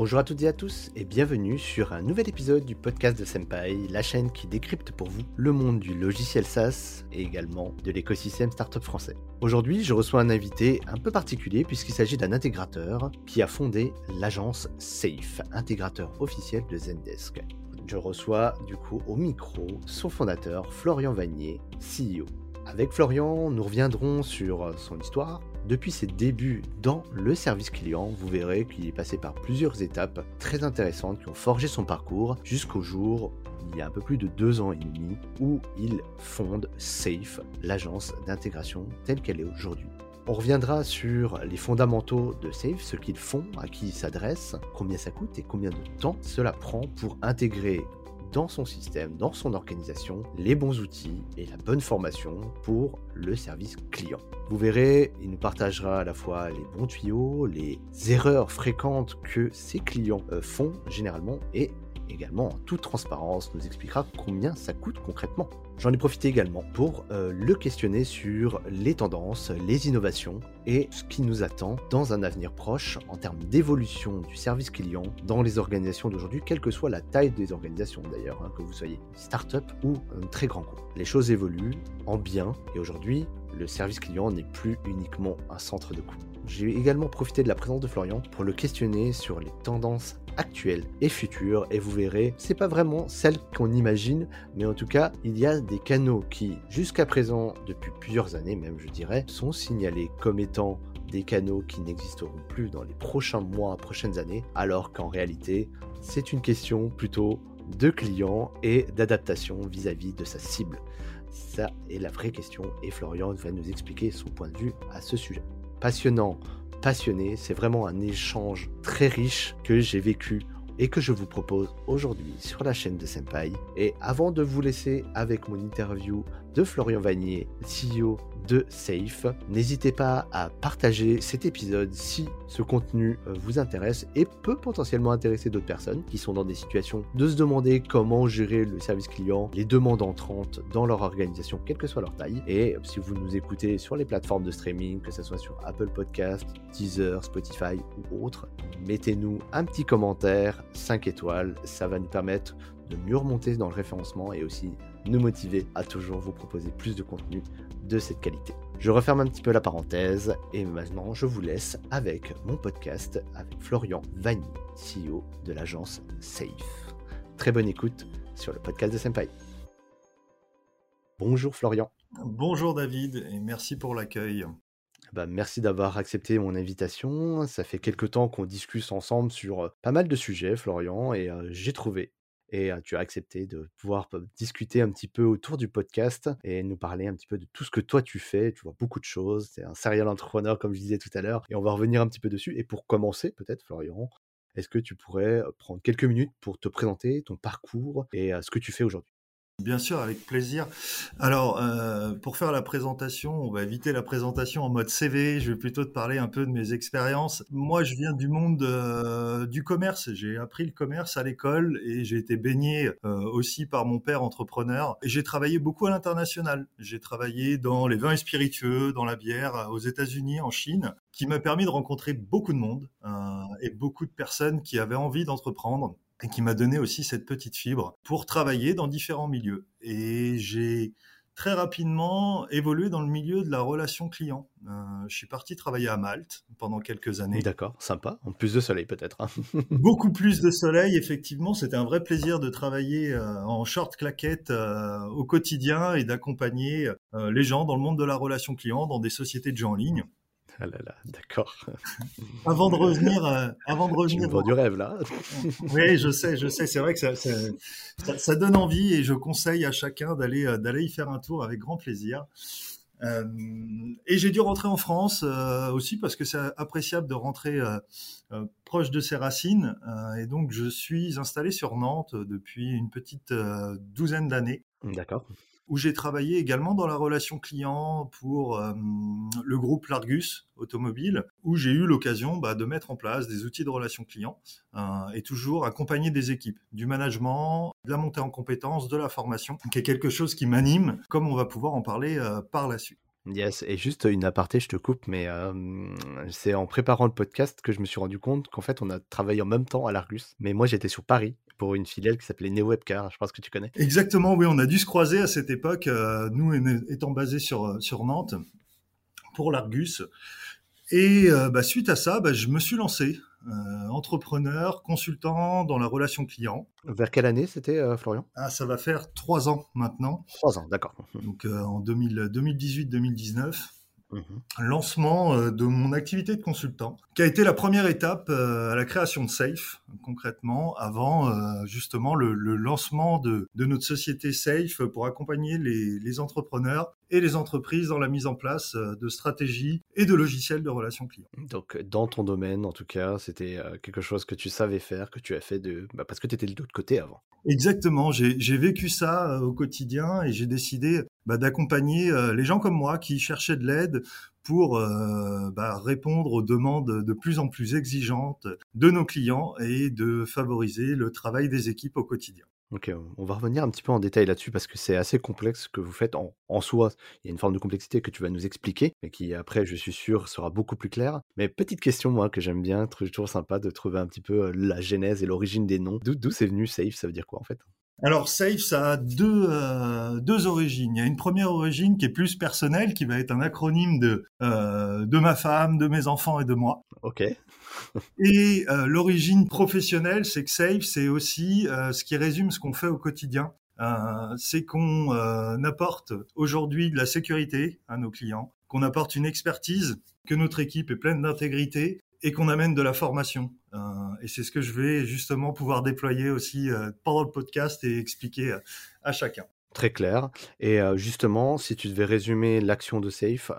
Bonjour à toutes et à tous et bienvenue sur un nouvel épisode du podcast de Senpai, la chaîne qui décrypte pour vous le monde du logiciel SaaS et également de l'écosystème startup français. Aujourd'hui, je reçois un invité un peu particulier puisqu'il s'agit d'un intégrateur qui a fondé l'agence Safe, intégrateur officiel de Zendesk. Je reçois du coup au micro son fondateur Florian Vanier, CEO. Avec Florian, nous reviendrons sur son histoire, depuis ses débuts dans le service client, vous verrez qu'il est passé par plusieurs étapes très intéressantes qui ont forgé son parcours jusqu'au jour, il y a un peu plus de deux ans et demi, où il fonde Safe, l'agence d'intégration telle qu'elle est aujourd'hui. On reviendra sur les fondamentaux de Safe, ce qu'ils font, à qui ils s'adressent, combien ça coûte et combien de temps cela prend pour intégrer dans son système, dans son organisation, les bons outils et la bonne formation pour le service client. Vous verrez, il nous partagera à la fois les bons tuyaux, les erreurs fréquentes que ses clients euh, font généralement et également en toute transparence nous expliquera combien ça coûte concrètement. J'en ai profité également pour euh, le questionner sur les tendances, les innovations et ce qui nous attend dans un avenir proche en termes d'évolution du service client dans les organisations d'aujourd'hui, quelle que soit la taille des organisations d'ailleurs, hein, que vous soyez start-up ou un très grand groupe. Les choses évoluent en bien et aujourd'hui, le service client n'est plus uniquement un centre de coût. J'ai également profité de la présence de Florian pour le questionner sur les tendances actuelles et futures et vous verrez, c'est pas vraiment celle qu'on imagine, mais en tout cas, il y a des canaux qui, jusqu'à présent, depuis plusieurs années même, je dirais, sont signalés comme étant des canaux qui n'existeront plus dans les prochains mois, prochaines années, alors qu'en réalité, c'est une question plutôt de client et d'adaptation vis-à-vis de sa cible. Ça est la vraie question et Florian va nous expliquer son point de vue à ce sujet. Passionnant, passionné, c'est vraiment un échange très riche que j'ai vécu et que je vous propose aujourd'hui sur la chaîne de Senpai. Et avant de vous laisser avec mon interview de Florian Vanier, CEO Safe. N'hésitez pas à partager cet épisode si ce contenu euh, vous intéresse et peut potentiellement intéresser d'autres personnes qui sont dans des situations de se demander comment gérer le service client, les demandes entrantes dans leur organisation, quelle que soit leur taille. Et si vous nous écoutez sur les plateformes de streaming, que ce soit sur Apple Podcast, Deezer, Spotify ou autres, mettez-nous un petit commentaire, 5 étoiles, ça va nous permettre de mieux remonter dans le référencement et aussi nous motiver à toujours vous proposer plus de contenu de cette qualité. Je referme un petit peu la parenthèse et maintenant je vous laisse avec mon podcast avec Florian Vanier, CEO de l'agence Safe. Très bonne écoute sur le podcast de Senpai. Bonjour Florian. Bonjour David et merci pour l'accueil. Bah, merci d'avoir accepté mon invitation. Ça fait quelques temps qu'on discute ensemble sur euh, pas mal de sujets, Florian, et euh, j'ai trouvé et tu as accepté de pouvoir discuter un petit peu autour du podcast et nous parler un petit peu de tout ce que toi tu fais. Tu vois beaucoup de choses. C'est un serial entrepreneur, comme je disais tout à l'heure, et on va revenir un petit peu dessus. Et pour commencer, peut-être, Florian, est-ce que tu pourrais prendre quelques minutes pour te présenter ton parcours et ce que tu fais aujourd'hui? Bien sûr, avec plaisir. Alors, euh, pour faire la présentation, on va éviter la présentation en mode CV. Je vais plutôt te parler un peu de mes expériences. Moi, je viens du monde euh, du commerce. J'ai appris le commerce à l'école et j'ai été baigné euh, aussi par mon père entrepreneur. Et j'ai travaillé beaucoup à l'international. J'ai travaillé dans les vins et spiritueux, dans la bière, aux États-Unis, en Chine, qui m'a permis de rencontrer beaucoup de monde et beaucoup de personnes qui avaient envie d'entreprendre et qui m'a donné aussi cette petite fibre pour travailler dans différents milieux. Et j'ai très rapidement évolué dans le milieu de la relation client. Euh, je suis parti travailler à Malte pendant quelques années. D'accord, sympa. En plus de soleil peut-être. Hein. Beaucoup plus de soleil, effectivement. C'était un vrai plaisir de travailler euh, en short claquette euh, au quotidien et d'accompagner les gens dans le monde de la relation client, dans des sociétés de gens en ligne. Ah là là, d'accord. avant de revenir, euh, avant de revenir. Tu du rêve là. oui, je sais, je sais. C'est vrai que ça, ça, donne envie et je conseille à chacun d'aller euh, d'aller y faire un tour avec grand plaisir. Euh, et j'ai dû rentrer en France aussi parce que c'est appréciable de rentrer proche de ses racines. et donc je suis installé sur Nantes depuis une petite douzaine d'années. D'accord où j'ai travaillé également dans la relation client pour euh, le groupe Largus Automobile, où j'ai eu l'occasion bah, de mettre en place des outils de relation client euh, et toujours accompagner des équipes, du management, de la montée en compétences, de la formation, qui est quelque chose qui m'anime, comme on va pouvoir en parler euh, par la suite. Yes, et juste une aparté, je te coupe, mais c'est en préparant le podcast que je me suis rendu compte qu'en fait, on a travaillé en même temps à l'Argus. Mais moi, j'étais sur Paris pour une filiale qui s'appelait Neo Webcar. Je pense que tu connais. Exactement, oui, on a dû se croiser à cette époque, nous étant basés sur, sur Nantes pour l'Argus. Et bah, suite à ça, bah, je me suis lancé euh, entrepreneur, consultant dans la relation client. Vers quelle année c'était, euh, Florian? Ah, Ça va faire trois ans maintenant. Trois ans, d'accord. Donc euh, en 2018-2019. Mhm. Lancement de mon activité de consultant, qui a été la première étape à la création de Safe, concrètement, avant justement le, lancement de, notre société Safe pour accompagner les entrepreneurs et les entreprises dans la mise en place euh, de stratégies et de logiciels de relations clients. Donc, dans ton domaine, en tout cas, c'était euh, quelque chose que tu savais faire, que tu as fait de... Bah, parce que tu étais de l'autre côté avant. Exactement, j'ai vécu ça euh, au quotidien et j'ai décidé bah, d'accompagner les gens comme moi qui cherchaient de l'aide pour bah, répondre aux demandes de plus en plus exigeantes de nos clients et de favoriser le travail des équipes au quotidien. Ok, on va revenir un petit peu en détail là-dessus parce que c'est assez complexe ce que vous faites en, en soi. Il y a une forme de complexité que tu vas nous expliquer, mais qui après, je suis sûr, sera beaucoup plus claire. Mais petite question, moi, que j'aime bien, toujours sympa de trouver un petit peu la genèse et l'origine des noms. D'où c'est venu Safe? Ça veut dire quoi en fait? Alors Safe, ça a deux, euh, deux origines. Il y a une première origine qui est plus personnelle, qui va être un acronyme de, euh, de ma femme, de mes enfants et de moi. Ok. Et euh, l'origine professionnelle, c'est que Safe, c'est aussi euh, ce qui résume ce qu'on fait au quotidien. Euh, c'est qu'on apporte aujourd'hui de la sécurité à nos clients, qu'on apporte une expertise, que notre équipe est pleine d'intégrité et qu'on amène de la formation. et c'est ce que je vais justement pouvoir déployer aussi pendant le podcast et expliquer à chacun. Très clair. Et justement, si tu devais résumer l'action de Safe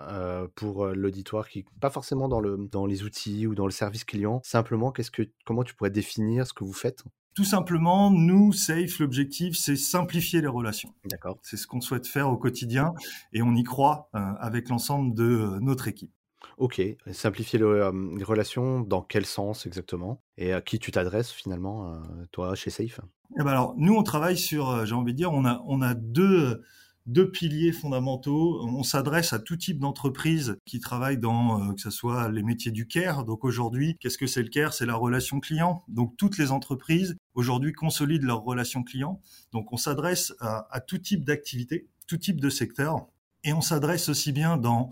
pour l'auditoire qui pas forcément dans le dans les outils ou dans le service client, simplement, qu'est-ce que comment tu pourrais définir ce que vous faites? Tout simplement, nous, Safe, l'objectif, c'est simplifier les relations. D'accord. C'est ce qu'on souhaite faire au quotidien et on y croit avec l'ensemble de notre équipe. Ok, simplifier les relations, dans quel sens exactement? Et à qui tu t'adresses finalement, toi, chez Safe? Eh ben alors, nous, on travaille sur, j'ai envie de dire, on a, on a deux, deux piliers fondamentaux. On s'adresse à tout type d'entreprise qui travaille dans, que ce soit les métiers du care. Donc aujourd'hui, qu'est-ce que c'est le care? C'est la relation client. Donc toutes les entreprises aujourd'hui consolident leur relation client. Donc on s'adresse à, à tout type d'activité, tout type de secteur. Et on s'adresse aussi bien dans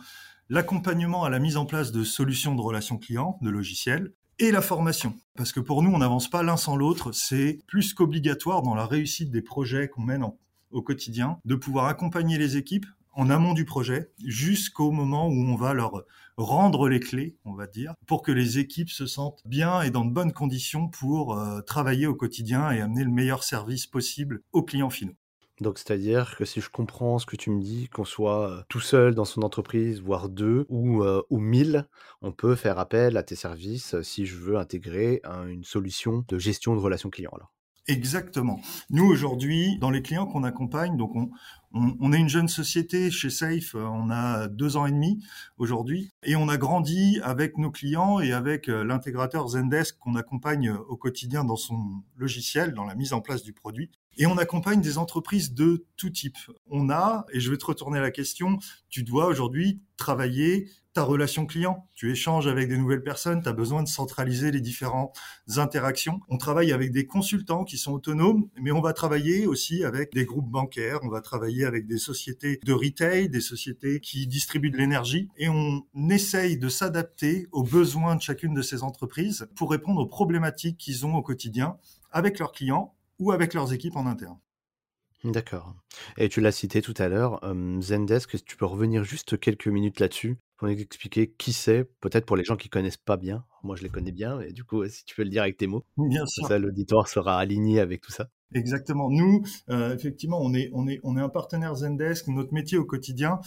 l'accompagnement à la mise en place de solutions de relations clients, de logiciels, et la formation. Parce que pour nous, on n'avance pas l'un sans l'autre. C'est plus qu'obligatoire dans la réussite des projets qu'on mène au quotidien de pouvoir accompagner les équipes en amont du projet jusqu'au moment où on va leur rendre les clés, on va dire, pour que les équipes se sentent bien et dans de bonnes conditions pour euh, travailler au quotidien et amener le meilleur service possible aux clients finaux. Donc, c'est-à-dire que si je comprends ce que tu me dis, qu'on soit tout seul dans son entreprise, voire deux ou, ou mille, on peut faire appel à tes services si je veux intégrer une solution de gestion de relations clients. Exactement. Nous, aujourd'hui, dans les clients qu'on accompagne, donc on, on, est une jeune société chez Safe, on a deux ans et demi aujourd'hui, et on a grandi avec nos clients et avec l'intégrateur Zendesk qu'on accompagne au quotidien dans son logiciel, dans la mise en place du produit. Et on accompagne des entreprises de tout type. On a, et je vais te retourner la question, tu dois aujourd'hui travailler ta relation client. Tu échanges avec des nouvelles personnes, tu as besoin de centraliser les différentes interactions. On travaille avec des consultants qui sont autonomes, mais on va travailler aussi avec des groupes bancaires, on va travailler avec des sociétés de retail, des sociétés qui distribuent de l'énergie, et on essaye de s'adapter aux besoins de chacune de ces entreprises pour répondre aux problématiques qu'ils ont au quotidien avec leurs clients ou avec leurs équipes en interne. D'accord. Et tu l'as cité tout à l'heure, Zendesk, tu peux revenir juste quelques minutes là-dessus pour nous expliquer qui c'est, peut-être pour les gens qui connaissent pas bien. Moi, je les connais bien, et du coup, si tu peux le dire avec tes mots, bien sûr. ça, l'auditoire sera aligné avec tout ça. Exactement. Nous, euh, effectivement, on est, on est, on est un partenaire Zendesk. Notre métier au quotidien,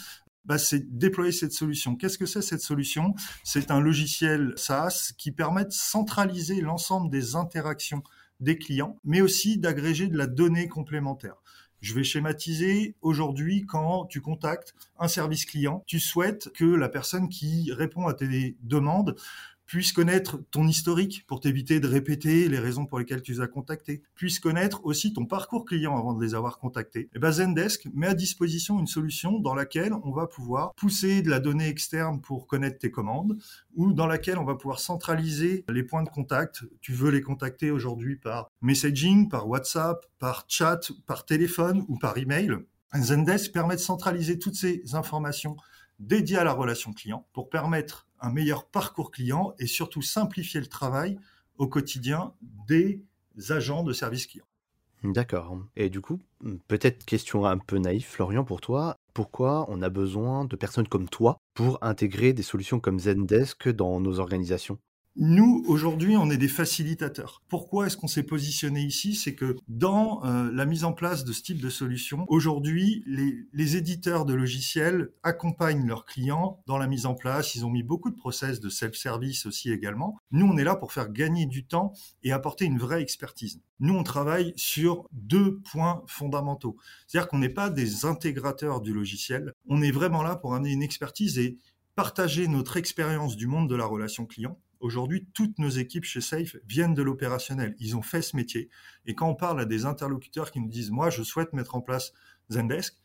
bah, c'est déployer cette solution. Qu'est-ce que c'est cette solution? C'est un logiciel SaaS qui permet de centraliser l'ensemble des interactions des clients, mais aussi d'agréger de la donnée complémentaire. Je vais schématiser aujourd'hui quand tu contactes un service client, tu souhaites que la personne qui répond à tes demandes puisse connaître ton historique pour t'éviter de répéter les raisons pour lesquelles tu les as contactés, puisse connaître aussi ton parcours client avant de les avoir contactés. Eh ben Zendesk met à disposition une solution dans laquelle on va pouvoir pousser de la donnée externe pour connaître tes commandes ou dans laquelle on va pouvoir centraliser les points de contact. Tu veux les contacter aujourd'hui par messaging, par WhatsApp, par chat, par téléphone ou par email. Zendesk permet de centraliser toutes ces informations dédiées à la relation client pour permettre un meilleur parcours client et surtout simplifier le travail au quotidien des agents de service client. D'accord. Et du coup, peut-être question un peu naïve, Florian, pour toi, pourquoi on a besoin de personnes comme toi pour intégrer des solutions comme Zendesk dans nos organisations? Nous, aujourd'hui, on est des facilitateurs. Pourquoi est-ce qu'on s'est positionné ici? C'est que dans euh, la mise en place de ce type de solution, aujourd'hui, les, les, éditeurs de logiciels accompagnent leurs clients dans la mise en place. Ils ont mis beaucoup de process de self-service aussi également. Nous, on est là pour faire gagner du temps et apporter une vraie expertise. Nous, on travaille sur deux points fondamentaux. C'est-à-dire qu'on n'est pas des intégrateurs du logiciel. On est vraiment là pour amener une expertise et partager notre expérience du monde de la relation client Aujourd'hui, toutes nos équipes chez Safe viennent de l'opérationnel. Ils ont fait ce métier. Et quand on parle à des interlocuteurs qui nous disent, moi, je souhaite mettre en place Zendesk,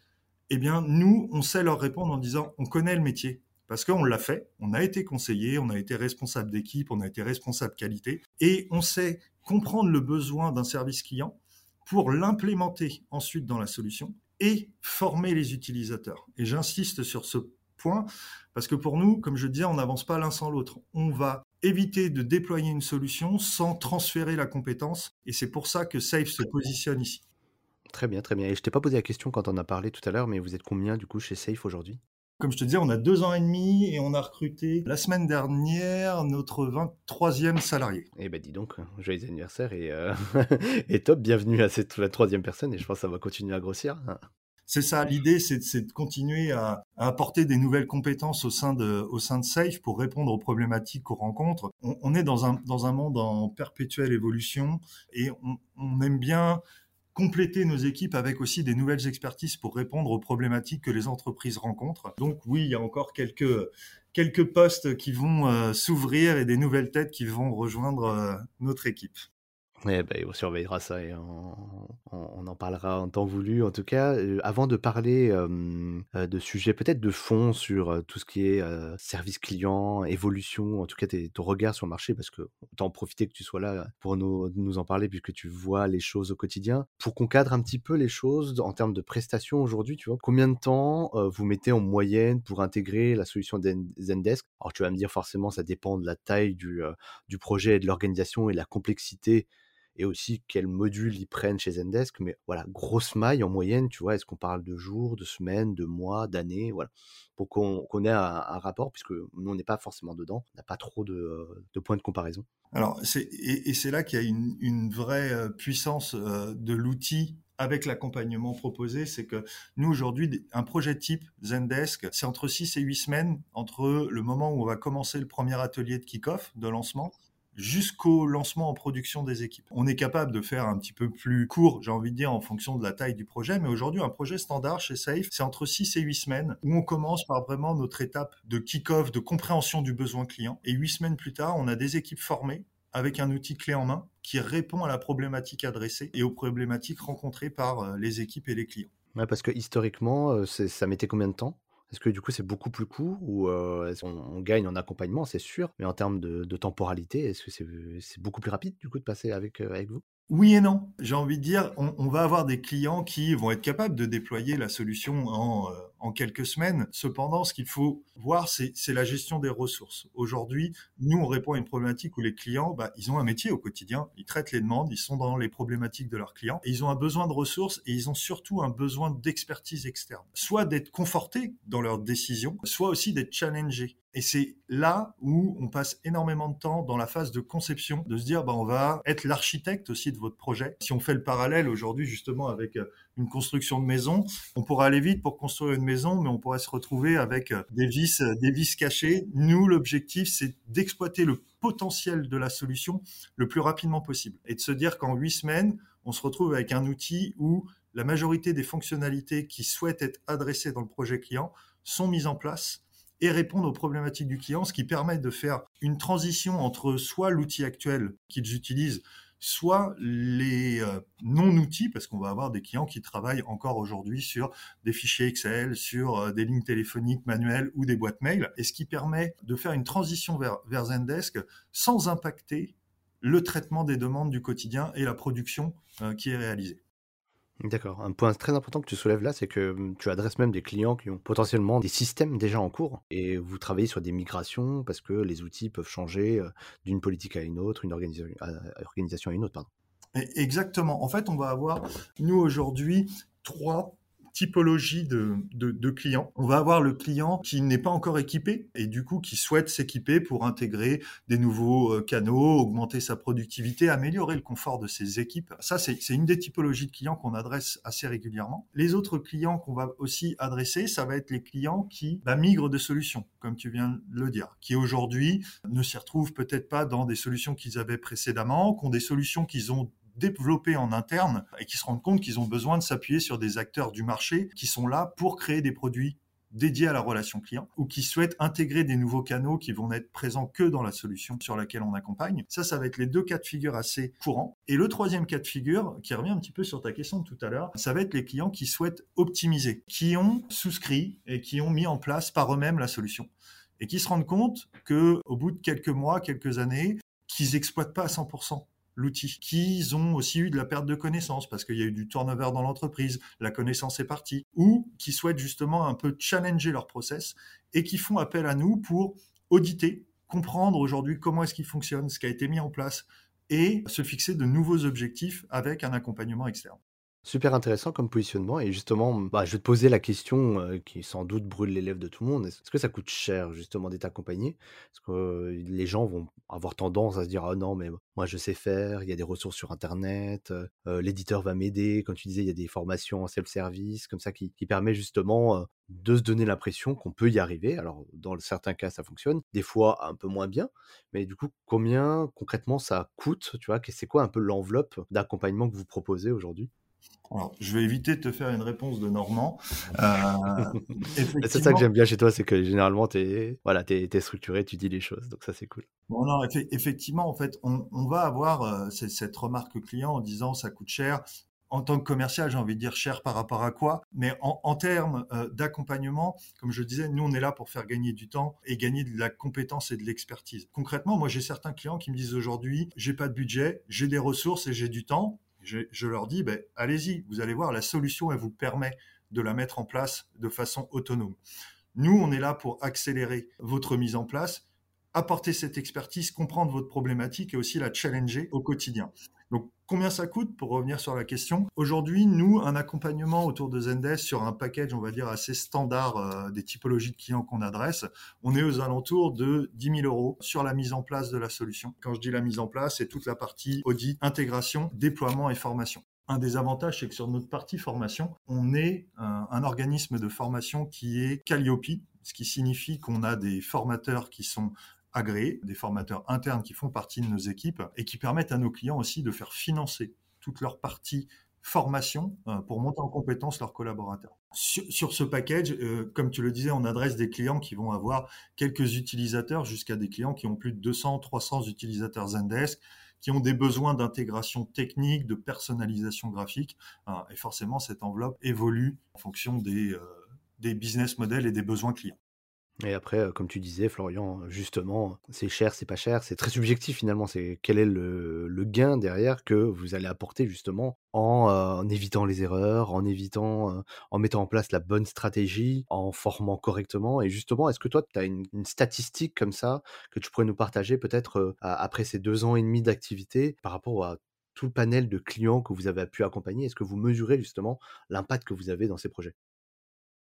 eh bien, nous, on sait leur répondre en disant, on connaît le métier. Parce qu'on l'a fait, on a été conseillé, on a été responsable d'équipe, on a été responsable qualité, et on sait comprendre le besoin d'un service client pour l'implémenter ensuite dans la solution et former les utilisateurs. Et j'insiste sur ce point, parce que pour nous, comme je disais, on n'avance pas l'un sans l'autre. On va éviter de déployer une solution sans transférer la compétence, et c'est pour ça que Safe se positionne ici. Très bien, très bien. Et je t'ai pas posé la question quand on a parlé tout à l'heure, mais vous êtes combien du coup chez Safe aujourd'hui? Comme je te disais, on a deux ans et demi et on a recruté la semaine dernière notre 23e salarié. Eh ben dis donc, joyeux anniversaire et, euh, et top, bienvenue à cette la troisième personne et je pense que ça va continuer à grossir c'est ça l'idée, c'est de continuer à, apporter des nouvelles compétences au sein de Safe pour répondre aux problématiques qu'on rencontre. On, est dans un monde en perpétuelle évolution et on, aime bien compléter nos équipes avec aussi des nouvelles expertises pour répondre aux problématiques que les entreprises rencontrent. Donc oui, il y a encore quelques quelques postes qui vont euh, s'ouvrir et des nouvelles têtes qui vont rejoindre euh, notre équipe. Eh ben, on surveillera ça et on, en parlera en temps voulu. En tout cas, euh, avant de parler euh, de sujets peut-être de fond sur euh, tout ce qui est service client, évolution, en tout cas ton regard sur le marché, parce que autant en profiter que tu sois là pour nous, nous en parler puisque tu vois les choses au quotidien. Pour qu'on cadre un petit peu les choses en termes de prestations aujourd'hui, tu vois, combien de temps vous mettez en moyenne pour intégrer la solution Zendesk? Alors tu vas me dire forcément ça dépend de la taille du, du projet et de l'organisation et de la complexité et aussi quels modules ils prennent chez Zendesk. Mais voilà, grosse maille en moyenne, tu vois, est-ce qu'on parle de jours, de semaines, de mois, d'années, voilà, pour qu'on ait un, rapport, puisque nous, on n'est pas forcément dedans, on n'a pas trop de, points de comparaison. Alors, et, c'est là qu'il y a une, vraie euh, puissance euh, de l'outil avec l'accompagnement proposé, c'est que nous aujourd'hui, un projet type Zendesk, c'est entre 6 et 8 semaines entre le moment où on va commencer le premier atelier de kick-off, de lancement, jusqu'au lancement en production des équipes. On est capable de faire un petit peu plus court, j'ai envie de dire, en fonction de la taille du projet, mais aujourd'hui, un projet standard chez Safe, c'est entre 6 et 8 semaines, où on commence par vraiment notre étape de kick-off, de compréhension du besoin client, et 8 semaines plus tard, on a des équipes formées avec un outil clé en main qui répond à la problématique adressée et aux problématiques rencontrées par euh, les équipes et les clients. parce que historiquement, euh, ça mettait combien de temps? Est-ce que du coup c'est beaucoup plus court ou qu'on gagne en accompagnement, c'est sûr, mais en termes de, temporalité, est-ce que c'est beaucoup plus rapide du coup de passer avec vous? Oui et non. J'ai envie de dire, on, va avoir des clients qui vont être capables de déployer la solution en, en quelques semaines. Cependant, ce qu'il faut voir, c'est la gestion des ressources. Aujourd'hui, nous, on répond à une problématique où les clients, bah, ils ont un métier au quotidien, ils traitent les demandes, ils sont dans les problématiques de leurs clients, ils ont un besoin de ressources et ils ont surtout un besoin d'expertise externe. Soit d'être confortés dans leurs décisions, soit aussi d'être challengés. Et c'est là où on passe énormément de temps dans la phase de conception, de se dire, bah, on va être l'architecte aussi de votre projet. Si on fait le parallèle aujourd'hui justement avec euh, une construction de maison, on pourra aller vite pour construire une maison, mais on pourrait se retrouver avec euh, des vis, euh, des vis cachées. Nous, l'objectif, c'est d'exploiter le potentiel de la solution le plus rapidement possible et de se dire qu'en huit semaines, on se retrouve avec un outil où la majorité des fonctionnalités qui souhaitent être adressées dans le projet client sont mises en place et répondre aux problématiques du client, ce qui permet de faire une transition entre soit l'outil actuel qu'ils utilisent, soit les euh, non-outils, parce qu'on va avoir des clients qui travaillent encore aujourd'hui sur des fichiers Excel, sur euh, des lignes téléphoniques manuelles ou des boîtes mail, et ce qui permet de faire une transition vers, vers Zendesk sans impacter le traitement des demandes du quotidien et la production euh, qui est réalisée. D'accord. Un point très important que tu soulèves là, c'est que mmh, tu adresses même des clients qui ont potentiellement des systèmes déjà en cours et vous travaillez sur des migrations parce que les outils peuvent changer d'une politique à une autre, une organisation à une autre. Pardon. Exactement. En fait, on va avoir, nous aujourd'hui, trois typologie de, clients. On va avoir le client qui n'est pas encore équipé et du coup qui souhaite s'équiper pour intégrer des nouveaux euh, canaux, augmenter sa productivité, améliorer le confort de ses équipes. Ça, c'est une des typologies de clients qu'on adresse assez régulièrement. Les autres clients qu'on va aussi adresser, ça va être les clients qui bah, migrent de solutions, comme tu viens de le dire, qui aujourd'hui ne s'y retrouvent peut-être pas dans des solutions qu'ils avaient précédemment, qui ont des solutions qu'ils ont développer en interne et qui se rendent compte qu'ils ont besoin de s'appuyer sur des acteurs du marché qui sont là pour créer des produits dédiés à la relation client ou qui souhaitent intégrer des nouveaux canaux qui vont n'être présents que dans la solution sur laquelle on accompagne. Ça, ça va être les deux cas de figure assez courants. Et le troisième cas de figure, qui revient un petit peu sur ta question de tout à l'heure, ça va être les clients qui souhaitent optimiser, qui ont souscrit et qui ont mis en place par eux-mêmes la solution et qui se rendent compte que au bout de quelques mois, quelques années, qu'ils exploitent pas à 100% l'outil, qu'ils ont aussi eu de la perte de connaissances parce qu'il y a eu du turnover dans l'entreprise, la connaissance est partie, ou qui souhaitent justement un peu challenger leur process et qui font appel à nous pour auditer, comprendre aujourd'hui comment est-ce qu'il fonctionne, ce qui a été mis en place et se fixer de nouveaux objectifs avec un accompagnement externe. Super intéressant comme positionnement et justement, bah, je vais te poser la question euh, qui sans doute brûle les lèvres de tout le monde. Est-ce que ça coûte cher justement d'être accompagné? Parce que euh, les gens vont avoir tendance à se dire ah non mais moi je sais faire, il y a des ressources sur internet, euh, l'éditeur va m'aider. Comme tu disais, il y a des formations en self-service comme ça qui, qui permet justement de se donner l'impression qu'on peut y arriver. Alors dans certains cas ça fonctionne, des fois un peu moins bien, mais du coup combien concrètement ça coûte Tu vois, c'est quoi un peu l'enveloppe d'accompagnement que vous proposez aujourd'hui? Alors, je vais éviter de te faire une réponse de Normand. Euh, c'est ça que j'aime bien chez toi, c'est que généralement, tu es, voilà, es, structuré, tu dis les choses, donc ça c'est cool. Bon, non, effectivement, en fait, on, va avoir euh, cette remarque client en disant ça coûte cher. En tant que commercial, j'ai envie de dire cher par rapport à quoi, mais en, termes euh, d'accompagnement, comme je disais, nous on est là pour faire gagner du temps et gagner de la compétence et de l'expertise. Concrètement, moi j'ai certains clients qui me disent aujourd'hui, j'ai pas de budget, j'ai des ressources et j'ai du temps je, leur dis, ben, allez-y, vous allez voir, la solution, elle vous permet de la mettre en place de façon autonome. Nous, on est là pour accélérer votre mise en place, apporter cette expertise, comprendre votre problématique et aussi la challenger au quotidien. Combien ça coûte pour revenir sur la question Aujourd'hui, nous, un accompagnement autour de Zendesk sur un package, on va dire, assez standard euh, des typologies de clients qu'on adresse, on est aux alentours de 10 000 euros sur la mise en place de la solution. Quand je dis la mise en place, c'est toute la partie audit, intégration, déploiement et formation. Un des avantages, c'est que sur notre partie formation, on est un, un organisme de formation qui est Calliope, ce qui signifie qu'on a des formateurs qui sont des formateurs internes qui font partie de nos équipes et qui permettent à nos clients aussi de faire financer toute leur partie formation euh, pour monter en compétence leurs collaborateurs. Sur, ce package, euh, comme tu le disais, on adresse des clients qui vont avoir quelques utilisateurs jusqu'à des clients qui ont plus de 200, 300 utilisateurs Zendesk, qui ont des besoins d'intégration technique, de personnalisation graphique. Hein, et forcément, cette enveloppe évolue en fonction des, euh, des business models et des besoins clients. Et après, comme tu disais, Florian, justement, c'est cher, c'est pas cher, c'est très subjectif finalement. C'est quel est le, gain derrière que vous allez apporter justement en, évitant les erreurs, en évitant, en mettant en place la bonne stratégie, en formant correctement? Et justement, est-ce que toi, tu as une, statistique comme ça que tu pourrais nous partager peut-être après ces deux ans et demi d'activité par rapport à tout panel de clients que vous avez pu accompagner? Est-ce que vous mesurez justement l'impact que vous avez dans ces projets?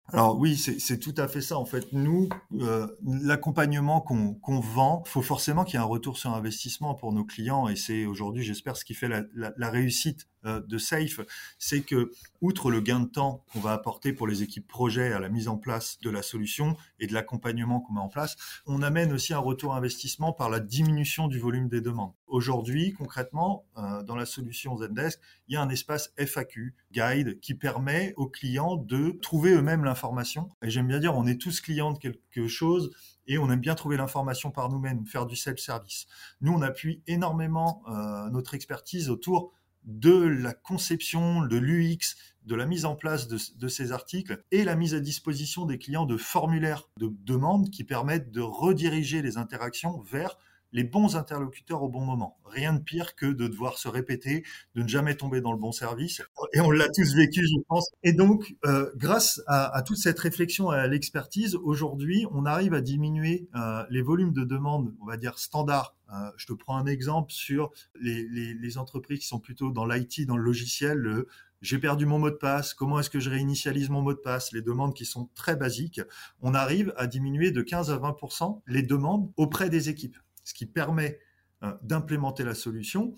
Alors oui, c'est tout à fait ça. En fait, nous, euh, l'accompagnement qu'on vend, faut forcément qu'il y ait un retour sur investissement pour nos clients. Et c'est aujourd'hui, j'espère, ce qui fait la, réussite de Safe, c'est que, outre le gain de temps qu'on va apporter pour les équipes projet à la mise en place de la solution et de l'accompagnement qu'on met en place, on amène aussi un retour investissement par la diminution du volume des demandes. Aujourd'hui, concrètement, dans la solution Zendesk, il y a un espace FAQ, guide, qui permet aux clients de trouver eux-mêmes l'information. Et j'aime bien dire, on est tous clients de quelque chose et on aime bien trouver l'information par nous-mêmes, faire du self-service. Nous, on appuie énormément euh, notre expertise autour de la conception, de l'UX, de la mise en place de, ces articles et la mise à disposition des clients de formulaires de demande qui permettent de rediriger les interactions vers les bons interlocuteurs au bon moment. Rien de pire que de devoir se répéter, de ne jamais tomber dans le bon service. Et on l'a tous vécu, je pense. Et donc, euh, grâce à, toute cette réflexion et à l'expertise, aujourd'hui, on arrive à diminuer euh, les volumes de demandes, on va dire standards. Euh, je te prends un exemple sur les, entreprises qui sont plutôt dans l'IT, dans le logiciel, j'ai perdu mon mot de passe, comment est-ce que je réinitialise mon mot de passe, les demandes qui sont très basiques, on arrive à diminuer de 15 à 20% les demandes auprès des équipes ce qui permet euh, d'implémenter la solution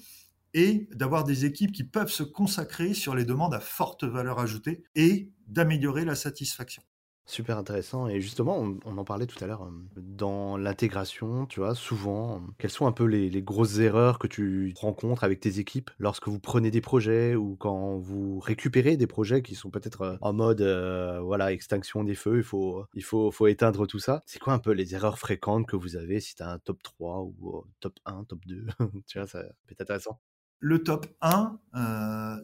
et d'avoir des équipes qui peuvent se consacrer sur les demandes à forte valeur ajoutée et d'améliorer la satisfaction. Super intéressant. Et justement, on, en parlait tout à l'heure, euh, dans l'intégration, tu vois, souvent, quelles sont un peu les, grosses erreurs que tu rencontres avec tes équipes lorsque vous prenez des projets ou quand vous récupérez des projets qui sont peut-être euh, en mode, euh, voilà, extinction des feux, il faut, il faut, faut éteindre tout ça. C'est quoi un peu les erreurs fréquentes que vous avez si tu as un top 3 ou top 1, top 2 Tu vois, ça peut être intéressant. Le top 1,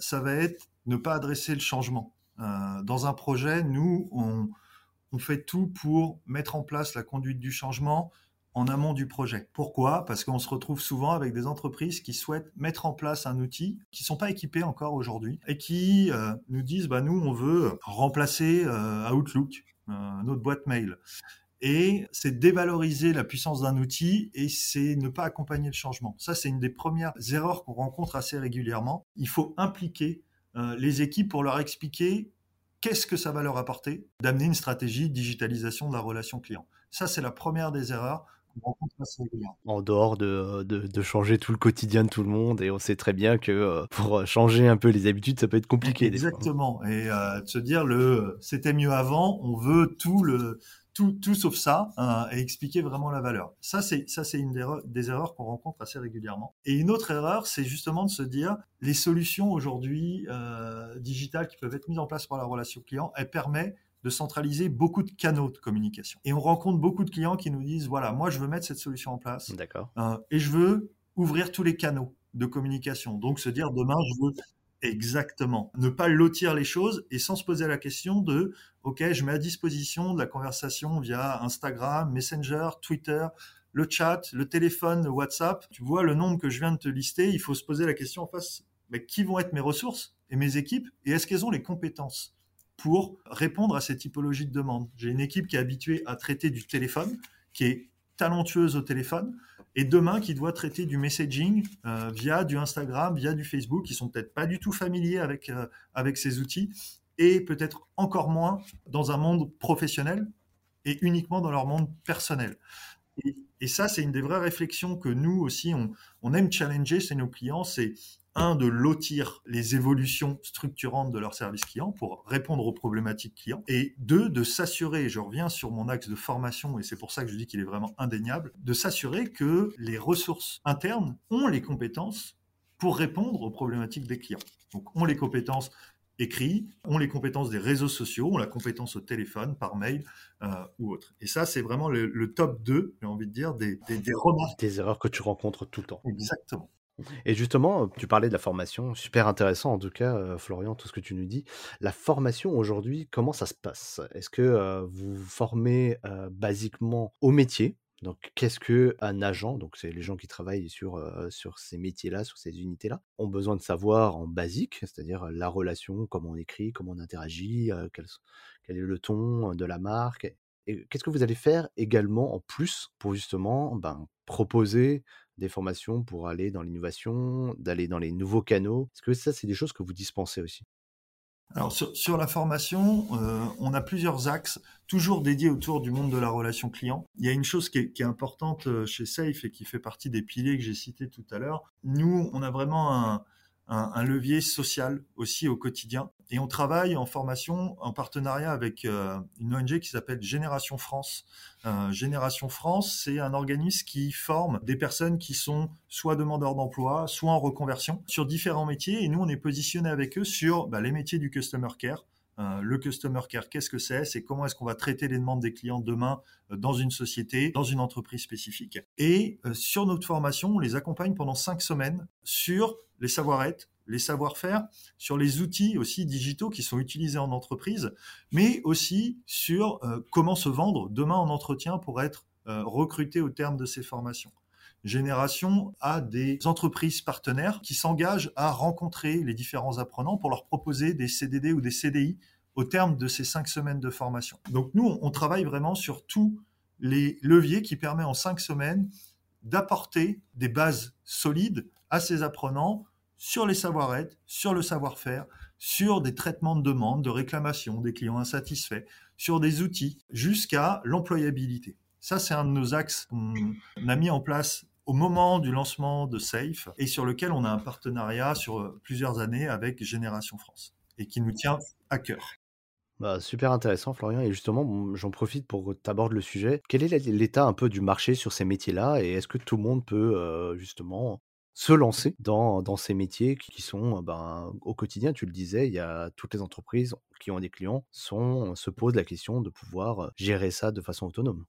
ça va être ne pas adresser le changement. dans un projet, nous, on on fait tout pour mettre en place la conduite du changement en amont du projet. Pourquoi? Parce qu'on se retrouve souvent avec des entreprises qui souhaitent mettre en place un outil qui ne sont pas équipés encore aujourd'hui et qui euh, nous disent bah nous on veut remplacer euh, Outlook, euh, notre boîte mail. Et c'est dévaloriser la puissance d'un outil et c'est ne pas accompagner le changement. Ça, c'est une des premières erreurs qu'on rencontre assez régulièrement. Il faut impliquer les équipes pour leur expliquer qu'est-ce que ça va leur apporter d'amener une stratégie de digitalisation de la relation client? Ça, c'est la première des erreurs en dehors de, de, changer tout le quotidien de tout le monde, et on sait très bien que euh, pour changer un peu les habitudes, ça peut être compliqué. Exactement. Et euh, de se dire le c'était mieux avant, on veut tout le tout, tout sauf ça hein, et expliquer vraiment la valeur. Ça, c'est ça, c'est une des, des erreurs qu'on rencontre assez régulièrement. Et une autre erreur, c'est justement de se dire les solutions aujourd'hui euh, digitales qui peuvent être mises en place par la relation client, elles permettent de centraliser beaucoup de canaux de communication. Et on rencontre beaucoup de clients qui nous disent voilà, moi, je veux mettre cette solution en place. D'accord. Euh, et je veux ouvrir tous les canaux de communication. Donc, se dire demain, je veux Exactement. Ne pas lotir les choses et sans se poser la question de, OK, je mets à disposition de la conversation via Instagram, Messenger, Twitter, le chat, le téléphone, le WhatsApp. Tu vois le nombre que je viens de te lister. Il faut se poser la question en face, mais qui vont être mes ressources et mes équipes et est-ce qu'elles ont les compétences pour répondre à ces typologies de demandes? J'ai une équipe qui est habituée à traiter du téléphone, qui est talentueuse au téléphone, et demain qui doit traiter du messaging euh, via du Instagram, via du Facebook, qui sont peut-être pas du tout familiers avec, euh, avec ces outils, et peut-être encore moins dans un monde professionnel et uniquement dans leur monde personnel. Et, ça, c'est une des vraies réflexions que nous aussi, on, on aime challenger chez nos clients, c'est un, de lotir les évolutions structurantes de leur service client pour répondre aux problématiques clients, et deux, de s'assurer, je reviens sur mon axe de formation, et c'est pour ça que je dis qu'il est vraiment indéniable, de s'assurer que les ressources internes ont les compétences pour répondre aux problématiques des clients. Donc, ont les compétences écrites, ont les compétences des réseaux sociaux, ont la compétence au téléphone, par mail euh, ou autre. Et ça, c'est vraiment le, top 2, j'ai envie de dire, des, des, des remarques. Des erreurs que tu rencontres tout le temps. Exactement. Et justement, tu parlais de la formation, super intéressant en tout cas, euh, Florian, tout ce que tu nous dis. La formation aujourd'hui, comment ça se passe? Est-ce que euh, vous formez euh, basiquement au métier? Donc, qu'est-ce que un agent, donc c'est les gens qui travaillent sur, sur ces métiers-là, sur ces unités-là, ont besoin de savoir en basique, c'est-à-dire la relation, comment on écrit, comment on interagit, quel, quel, est le ton de la marque? Et qu'est-ce que vous allez faire également en plus pour justement ben, proposer des formations pour aller dans l'innovation, d'aller dans les nouveaux canaux? Est-ce que ça, c'est des choses que vous dispensez aussi? Alors sur, la formation, euh, on a plusieurs axes, toujours dédiés autour du monde de la relation client. Il y a une chose qui est, importante euh, chez Safe et qui fait partie des piliers que j'ai cités tout à l'heure. Nous, on a vraiment un, un, levier social aussi au quotidien. Et on travaille en formation en partenariat avec euh, une ONG qui s'appelle Génération France. Euh, Génération France, c'est un organisme qui forme des personnes qui sont soit demandeurs d'emploi, soit en reconversion sur différents métiers. Et nous, on est positionné avec eux sur bah, les métiers du customer care, le customer care, qu'est-ce que c'est? C'est comment est-ce qu'on va traiter les demandes des clients demain euh, dans une société, dans une entreprise spécifique. Et euh, sur notre formation, on les accompagne pendant cinq semaines sur les savoir-être, les savoir-faire, sur les outils aussi digitaux qui sont utilisés en entreprise, mais aussi sur comment se vendre demain en entretien pour être recruté au terme de ces formations. Génération a des entreprises partenaires qui s'engagent à rencontrer les différents apprenants pour leur proposer des CDD ou des CDI au terme de ces cinq semaines de formation. Donc nous, on travaille vraiment sur tous les leviers qui permettent en cinq semaines d'apporter des bases solides à ces apprenants sur les savoir-être, sur le savoir-faire, sur des traitements de demande, de réclamation des clients insatisfaits, sur des outils, jusqu'à l'employabilité. Ça, c'est un de nos axes qu'on a mis en place au moment du lancement de Safe et sur lequel on a un partenariat sur plusieurs années avec Génération France et qui nous tient à cœur. Bah, super intéressant, Florian. Et justement, j'en profite pour t'aborder le sujet. Quel est l'état un peu du marché sur ces métiers-là et est-ce que tout le monde peut euh, justement se lancer dans, ces métiers qui, sont ben, au quotidien, tu le disais, il y a toutes les entreprises qui ont des clients se posent la question de pouvoir gérer ça de façon autonome.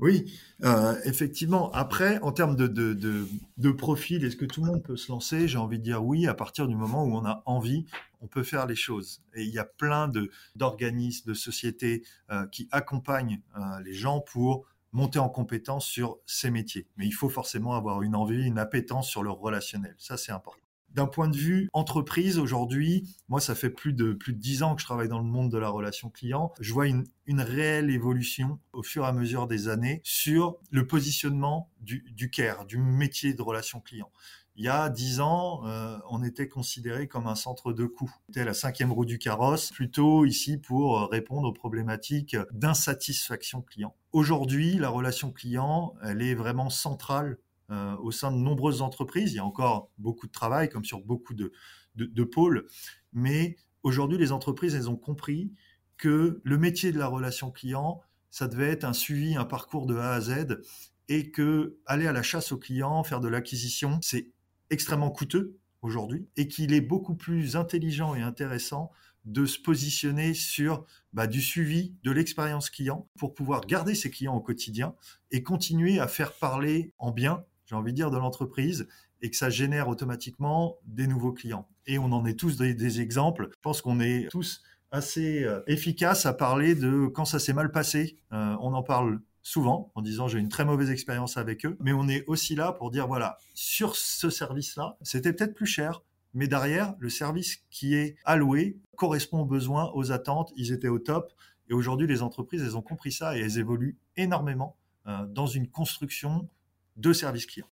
Oui, euh, effectivement. Après, en termes de, profil, est-ce que tout le monde peut se lancer? J'ai envie de dire oui, à partir du moment où on a envie, on peut faire les choses. Et il y a plein d'organismes, de, sociétés euh, qui accompagnent euh, les gens pour monter en compétence sur ces métiers. Mais il faut forcément avoir une envie, une appétence sur le relationnel. Ça, c'est important. D'un point de vue entreprise, aujourd'hui, moi, ça fait plus de plus de dix ans que je travaille dans le monde de la relation client. Je vois une, une réelle évolution au fur et à mesure des années sur le positionnement du, du care, du métier de relation client. Il y a dix ans, euh, on était considéré comme un centre de coût. C'était la cinquième roue du carrosse, plutôt ici pour répondre aux problématiques d'insatisfaction client. Aujourd'hui, la relation client, elle est vraiment centrale euh, au sein de nombreuses entreprises. Il y a encore beaucoup de travail, comme sur beaucoup de, pôles. Mais aujourd'hui, les entreprises, elles ont compris que le métier de la relation client, ça devait être un suivi, un parcours de A à Z, et que aller à la chasse aux clients, faire de l'acquisition, c'est extrêmement coûteux aujourd'hui, et qu'il est beaucoup plus intelligent et intéressant de se positionner sur bah, du suivi de l'expérience client pour pouvoir garder ses clients au quotidien et continuer à faire parler en bien j'ai envie de dire, de l'entreprise et que ça génère automatiquement des nouveaux clients. Et on en est tous des, exemples. Je pense qu'on est tous assez euh, efficaces à parler de quand ça s'est mal passé. Euh, on en parle souvent en disant j'ai une très mauvaise expérience avec eux, mais on est aussi là pour dire voilà, sur ce service-là, c'était peut-être plus cher, mais derrière, le service qui est alloué correspond aux besoins, aux attentes, ils étaient au top. Et aujourd'hui, les entreprises, elles ont compris ça et elles évoluent énormément euh, dans une construction de service client.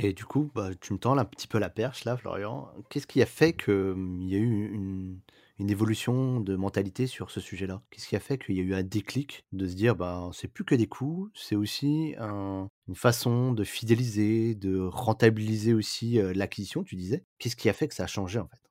Et du coup, bah, tu me tends un petit peu la perche là, Florian. Qu'est-ce qui a fait qu'il hum, y a eu une, évolution de mentalité sur ce sujet-là? Qu'est-ce qui a fait qu'il y a eu un déclic de se dire, bah, c'est plus que des coûts, c'est aussi une façon de fidéliser, de rentabiliser aussi euh, l'acquisition, tu disais? Qu'est-ce qui a fait que ça a changé en fait?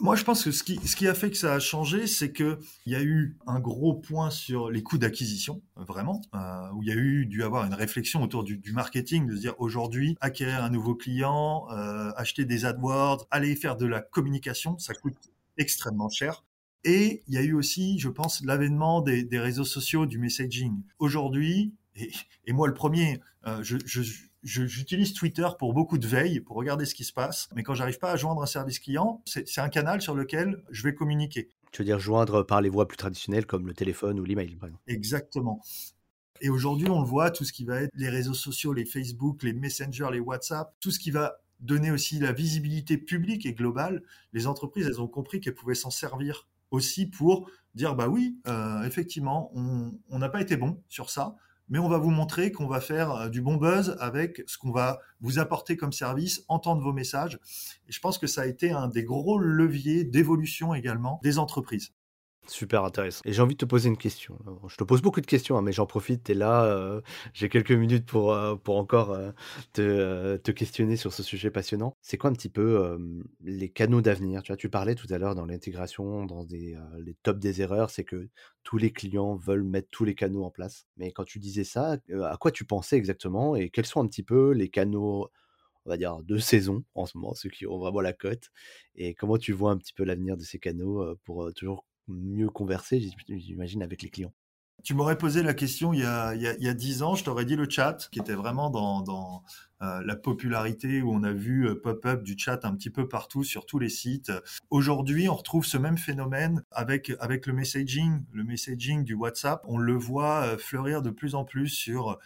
Moi, je pense que ce qui, ce qui a fait que ça a changé, c'est qu'il y a eu un gros point sur les coûts d'acquisition, vraiment, euh, où il y a eu dû avoir une réflexion autour du, du marketing, de se dire aujourd'hui, acquérir un nouveau client, euh, acheter des AdWords, aller faire de la communication, ça coûte extrêmement cher. Et il y a eu aussi, je pense, l'avènement des, des réseaux sociaux, du messaging. Aujourd'hui, et, et, moi le premier, euh, je, je j'utilise Twitter pour beaucoup de veille, pour regarder ce qui se passe. Mais quand j'arrive pas à joindre un service client, c'est un canal sur lequel je vais communiquer. Tu veux dire joindre par les voies plus traditionnelles comme le téléphone ou l'email, par exemple. Exactement. Et aujourd'hui, on le voit, tout ce qui va être les réseaux sociaux, les Facebook, les Messenger, les WhatsApp, tout ce qui va donner aussi la visibilité publique et globale, les entreprises, elles ont compris qu'elles pouvaient s'en servir aussi pour dire, bah oui, euh, effectivement, on n'a pas été bon sur ça, mais on va vous montrer qu'on va faire euh, du bon buzz avec ce qu'on va vous apporter comme service, entendre vos messages. Et je pense que ça a été un des gros leviers d'évolution également des entreprises. Super intéressant. Et j'ai envie de te poser une question. Je te pose beaucoup de questions, hein, mais j'en profite, tu es là, euh, j'ai quelques minutes pour, euh, pour encore euh, te, te, questionner sur ce sujet passionnant. C'est quoi un petit peu les canaux d'avenir? Tu, vois, tu parlais tout à l'heure dans l'intégration, dans les tops des erreurs, c'est que tous les clients veulent mettre tous les canaux en place. Mais quand tu disais ça, à quoi tu pensais exactement? Et quels sont un petit peu les canaux on va dire, de saison en ce moment, ceux qui ont vraiment la cote, et comment tu vois un petit peu l'avenir de ces canaux pour toujours mieux converser, j'imagine, avec les clients. Tu m'aurais posé la question il y a, il y a, 10 ans, je t'aurais dit le chat, qui était vraiment dans, euh, la popularité, où on a vu euh, pop-up du chat un petit peu partout sur tous les sites. Aujourd'hui, on retrouve ce même phénomène avec, avec le messaging, le messaging du WhatsApp. On le voit euh, fleurir de plus en plus sur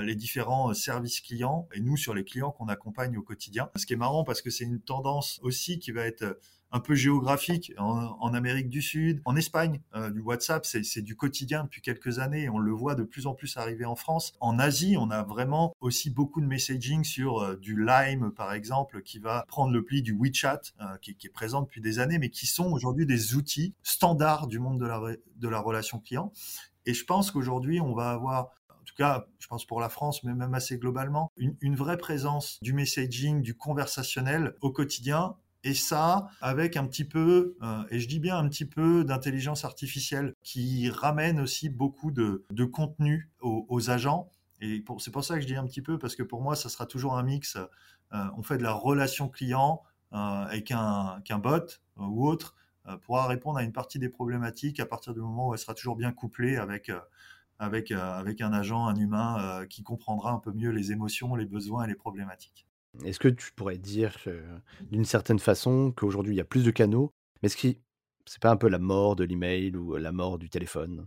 les différents services clients et nous sur les clients qu'on accompagne au quotidien. Ce qui est marrant parce que c'est une tendance aussi qui va être un peu géographique en, Amérique du Sud, en Espagne. Euh, du WhatsApp, c'est du quotidien depuis quelques années. On le voit de plus en plus arriver en France. En Asie, on a vraiment aussi beaucoup de messaging sur euh, du Lime, par exemple, qui va prendre le pli du WeChat, euh, qui, est présent depuis des années, mais qui sont aujourd'hui des outils standards du monde de la, de la relation client. Et je pense qu'aujourd'hui, on va avoir en tout cas, je pense pour la France, mais même assez globalement, une, vraie présence du messaging, du conversationnel au quotidien et ça, avec un petit peu, euh, et je dis bien un petit peu d'intelligence artificielle, qui ramène aussi beaucoup de, contenu aux, agents. Et c'est pour ça que je dis un petit peu, parce que pour moi, ça sera toujours un mix. Euh, on fait de la relation client euh, avec un, qu'un bot ou autre pourra répondre à une partie des problématiques à partir du moment où elle sera toujours bien couplée avec, avec un agent, un humain qui comprendra un peu mieux les émotions, les besoins et les problématiques. Est-ce que tu pourrais dire d'une certaine façon qu'aujourd'hui il y a plus de canaux, mais est-ce que c'est pas un peu la mort de l'email ou la mort du téléphone?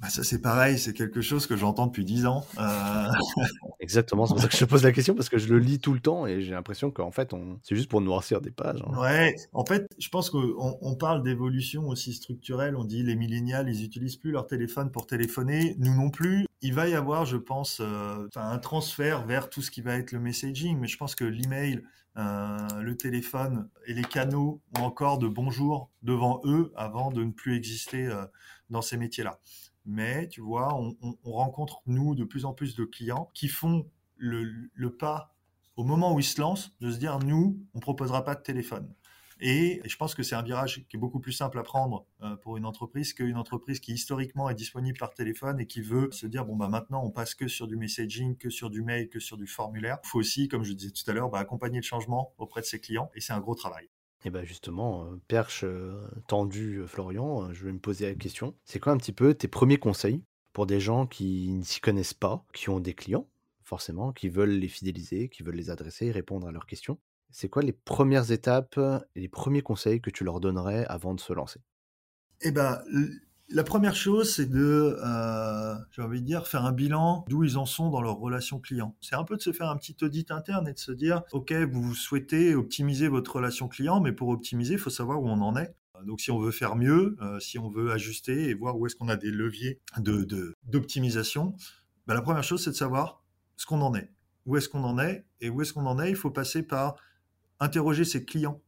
Bah ça c'est pareil, c'est quelque chose que j'entends depuis dix ans. Euh... Exactement, c'est pour ça que je te pose la question parce que je le lis tout le temps et j'ai l'impression qu'en fait on... c'est juste pour noircir des pages. Hein. Ouais, en fait je pense qu'on on parle d'évolution aussi structurelle. On dit les millénials ils utilisent plus leur téléphone pour téléphoner, nous non plus. Il va y avoir, je pense, euh, un transfert vers tout ce qui va être le messaging, mais je pense que l'email, euh, le téléphone et les canaux ont encore de bonjour devant eux avant de ne plus exister euh, dans ces métiers-là mais tu vois, on, rencontre, nous, de plus en plus de clients qui font le, pas au moment où ils se lancent de se dire, nous, on proposera pas de téléphone. Et, je pense que c'est un virage qui est beaucoup plus simple à prendre euh, pour une entreprise qu'une entreprise qui historiquement est disponible par téléphone et qui veut se dire bon bah maintenant on passe que sur du messaging, que sur du mail, que sur du formulaire. Il faut aussi, comme je disais tout à l'heure, bah, accompagner le changement auprès de ses clients et c'est un gros travail. Et bien justement, euh, perche euh, tendu, euh, Florian, je vais me poser la question. C'est quoi un petit peu tes premiers conseils pour des gens qui ne s'y connaissent pas, qui ont des clients, forcément, qui veulent les fidéliser, qui veulent les adresser, répondre à leurs questions? C'est quoi les premières étapes et les premiers conseils que tu leur donnerais avant de se lancer? Eh ben, la première chose, c'est de, euh, j'ai envie de dire, faire un bilan d'où ils en sont dans leur relation client. C'est un peu de se faire un petit audit interne et de se dire, OK, vous souhaitez optimiser votre relation client, mais pour optimiser, il faut savoir où on en est. Donc, si on veut faire mieux, euh, si on veut ajuster et voir où est-ce qu'on a des leviers de, d'optimisation, ben, la première chose, c'est de savoir ce qu'on en est. Où est-ce qu'on en est Et où est-ce qu'on en est? Il faut passer par interroger ses clients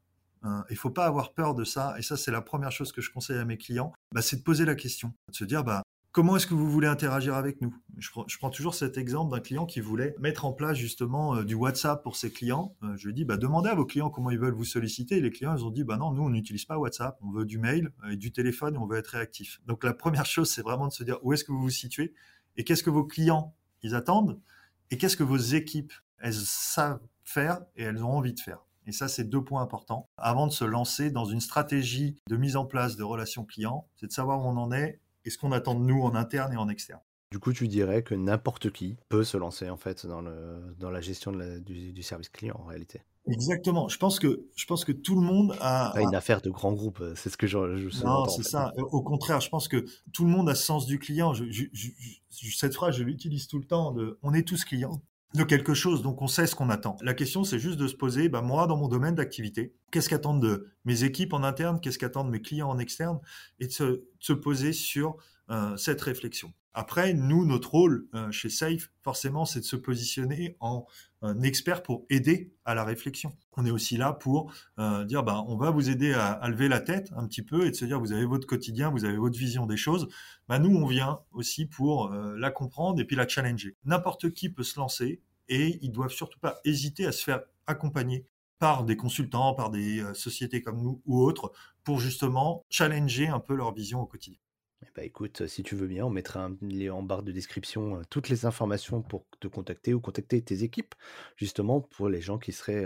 Hein, il faut pas avoir peur de ça. Et ça, c'est la première chose que je conseille à mes clients. Bah, c'est de poser la question, de se dire bah, comment est-ce que vous voulez interagir avec nous? Je prends, toujours cet exemple d'un client qui voulait mettre en place justement euh, du WhatsApp pour ses clients. Euh, je lui dis bah, demandez à vos clients comment ils veulent vous solliciter. Et les clients, ils ont dit bah non, nous, on n'utilise pas WhatsApp. On veut du mail et du téléphone et on veut être réactif. Donc la première chose, c'est vraiment de se dire où est-ce que vous vous situez? Et qu'est-ce que vos clients, ils attendent? Et qu'est-ce que vos équipes, elles savent faire et elles ont envie de faire? Et ça, c'est deux points importants. Avant de se lancer dans une stratégie de mise en place de relations clients, c'est de savoir où on en est et ce qu'on attend de nous en interne et en externe. Du coup, tu dirais que n'importe qui peut se lancer en fait dans, le, dans la gestion du, service client en réalité. Exactement. Je pense que je pense que tout le monde a pas une affaire de grand groupe. C'est ce que je. je non, c'est ça. Au contraire, je pense que tout le monde a ce sens du client. Je, cette phrase, je l'utilise tout le temps. De, on est tous clients de quelque chose, donc on sait ce qu'on attend. La question, c'est juste de se poser, bah, moi, dans mon domaine d'activité, qu'est-ce qu'attendent de mes équipes en interne, qu'est-ce qu'attendent mes clients en externe, et de se, poser sur euh, cette réflexion. Après, nous, notre rôle euh, chez Safe, forcément, c'est de se positionner en expert pour aider à la réflexion. On est aussi là pour euh, dire, bah, on va vous aider à, lever la tête un petit peu et de se dire, vous avez votre quotidien, vous avez votre vision des choses. Bah, nous, on vient aussi pour euh, la comprendre et puis la challenger. N'importe qui peut se lancer et ils doivent surtout pas hésiter à se faire accompagner par des consultants, par des sociétés comme nous ou autres, pour justement challenger un peu leur vision au quotidien. Eh bah, écoute, si tu veux bien, on mettra en barre de description, toutes les informations pour te contacter ou contacter tes équipes, justement pour les gens qui seraient,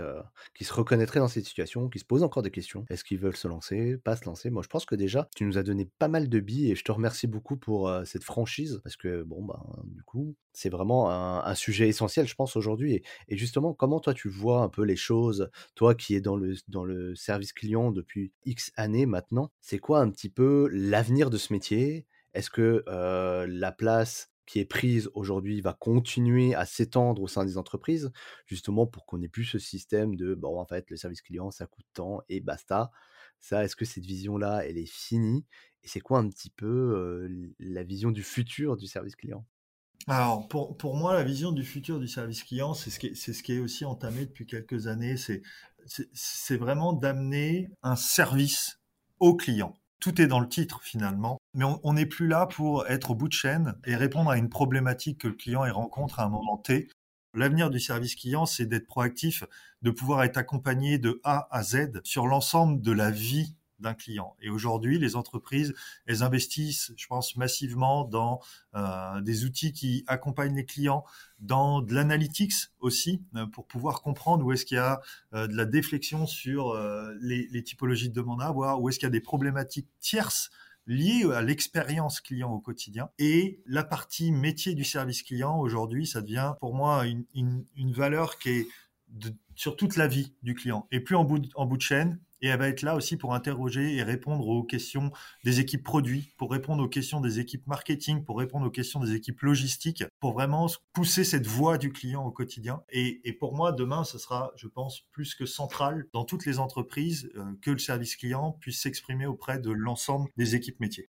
qui se reconnaîtraient dans cette situation, qui se posent encore des questions. Est-ce qu'ils veulent se lancer, pas se lancer? Moi, je pense que déjà, tu nous as donné pas mal de billes et je te remercie beaucoup pour, cette franchise parce que bon, ben, du coup, c'est vraiment un sujet essentiel, je pense, aujourd'hui et justement, comment toi tu vois un peu les choses? Toi qui es dans le dans le service client depuis X années maintenant, c'est quoi un petit peu l'avenir de ce métier? Est-ce que la place qui est prise aujourd'hui va continuer à s'étendre au sein des entreprises, justement pour qu'on ait plus ce système de bon en fait le service client ça coûte tant et basta. Ça, est-ce que cette vision-là, elle est finie? Et c'est quoi un petit peu la vision du futur du service client? Alors, pour, moi, la vision du futur du service client, c'est ce qui est, aussi entamé depuis quelques années. C'est vraiment d'amener un service au client tout est dans le titre finalement, mais on n'est plus là pour être au bout de chaîne et répondre à une problématique que le client rencontre à un moment T. L'avenir du service client, c'est d'être proactif, de pouvoir être accompagné de A à Z sur l'ensemble de la vie d'un client. Et aujourd'hui, les entreprises, elles investissent, je pense, massivement dans euh, des outils qui accompagnent les clients, dans de l'analytics aussi, euh, pour pouvoir comprendre où est-ce qu'il y a euh, de la déflexion sur les, typologies de demande à avoir, où est-ce qu'il y a des problématiques tierces liées à l'expérience client au quotidien. Et la partie métier du service client, aujourd'hui, ça devient pour moi une, valeur qui est sur toute la vie du client et plus en bout de chaîne et elle va être là aussi pour interroger et répondre aux questions des équipes produits, pour répondre aux questions des équipes marketing, pour répondre aux questions des équipes logistiques, pour vraiment pousser cette voix du client au quotidien. Et, pour moi, demain, ce sera, je pense, plus que central dans toutes les entreprises euh, que le service client puisse s'exprimer auprès de l'ensemble des équipes métiers.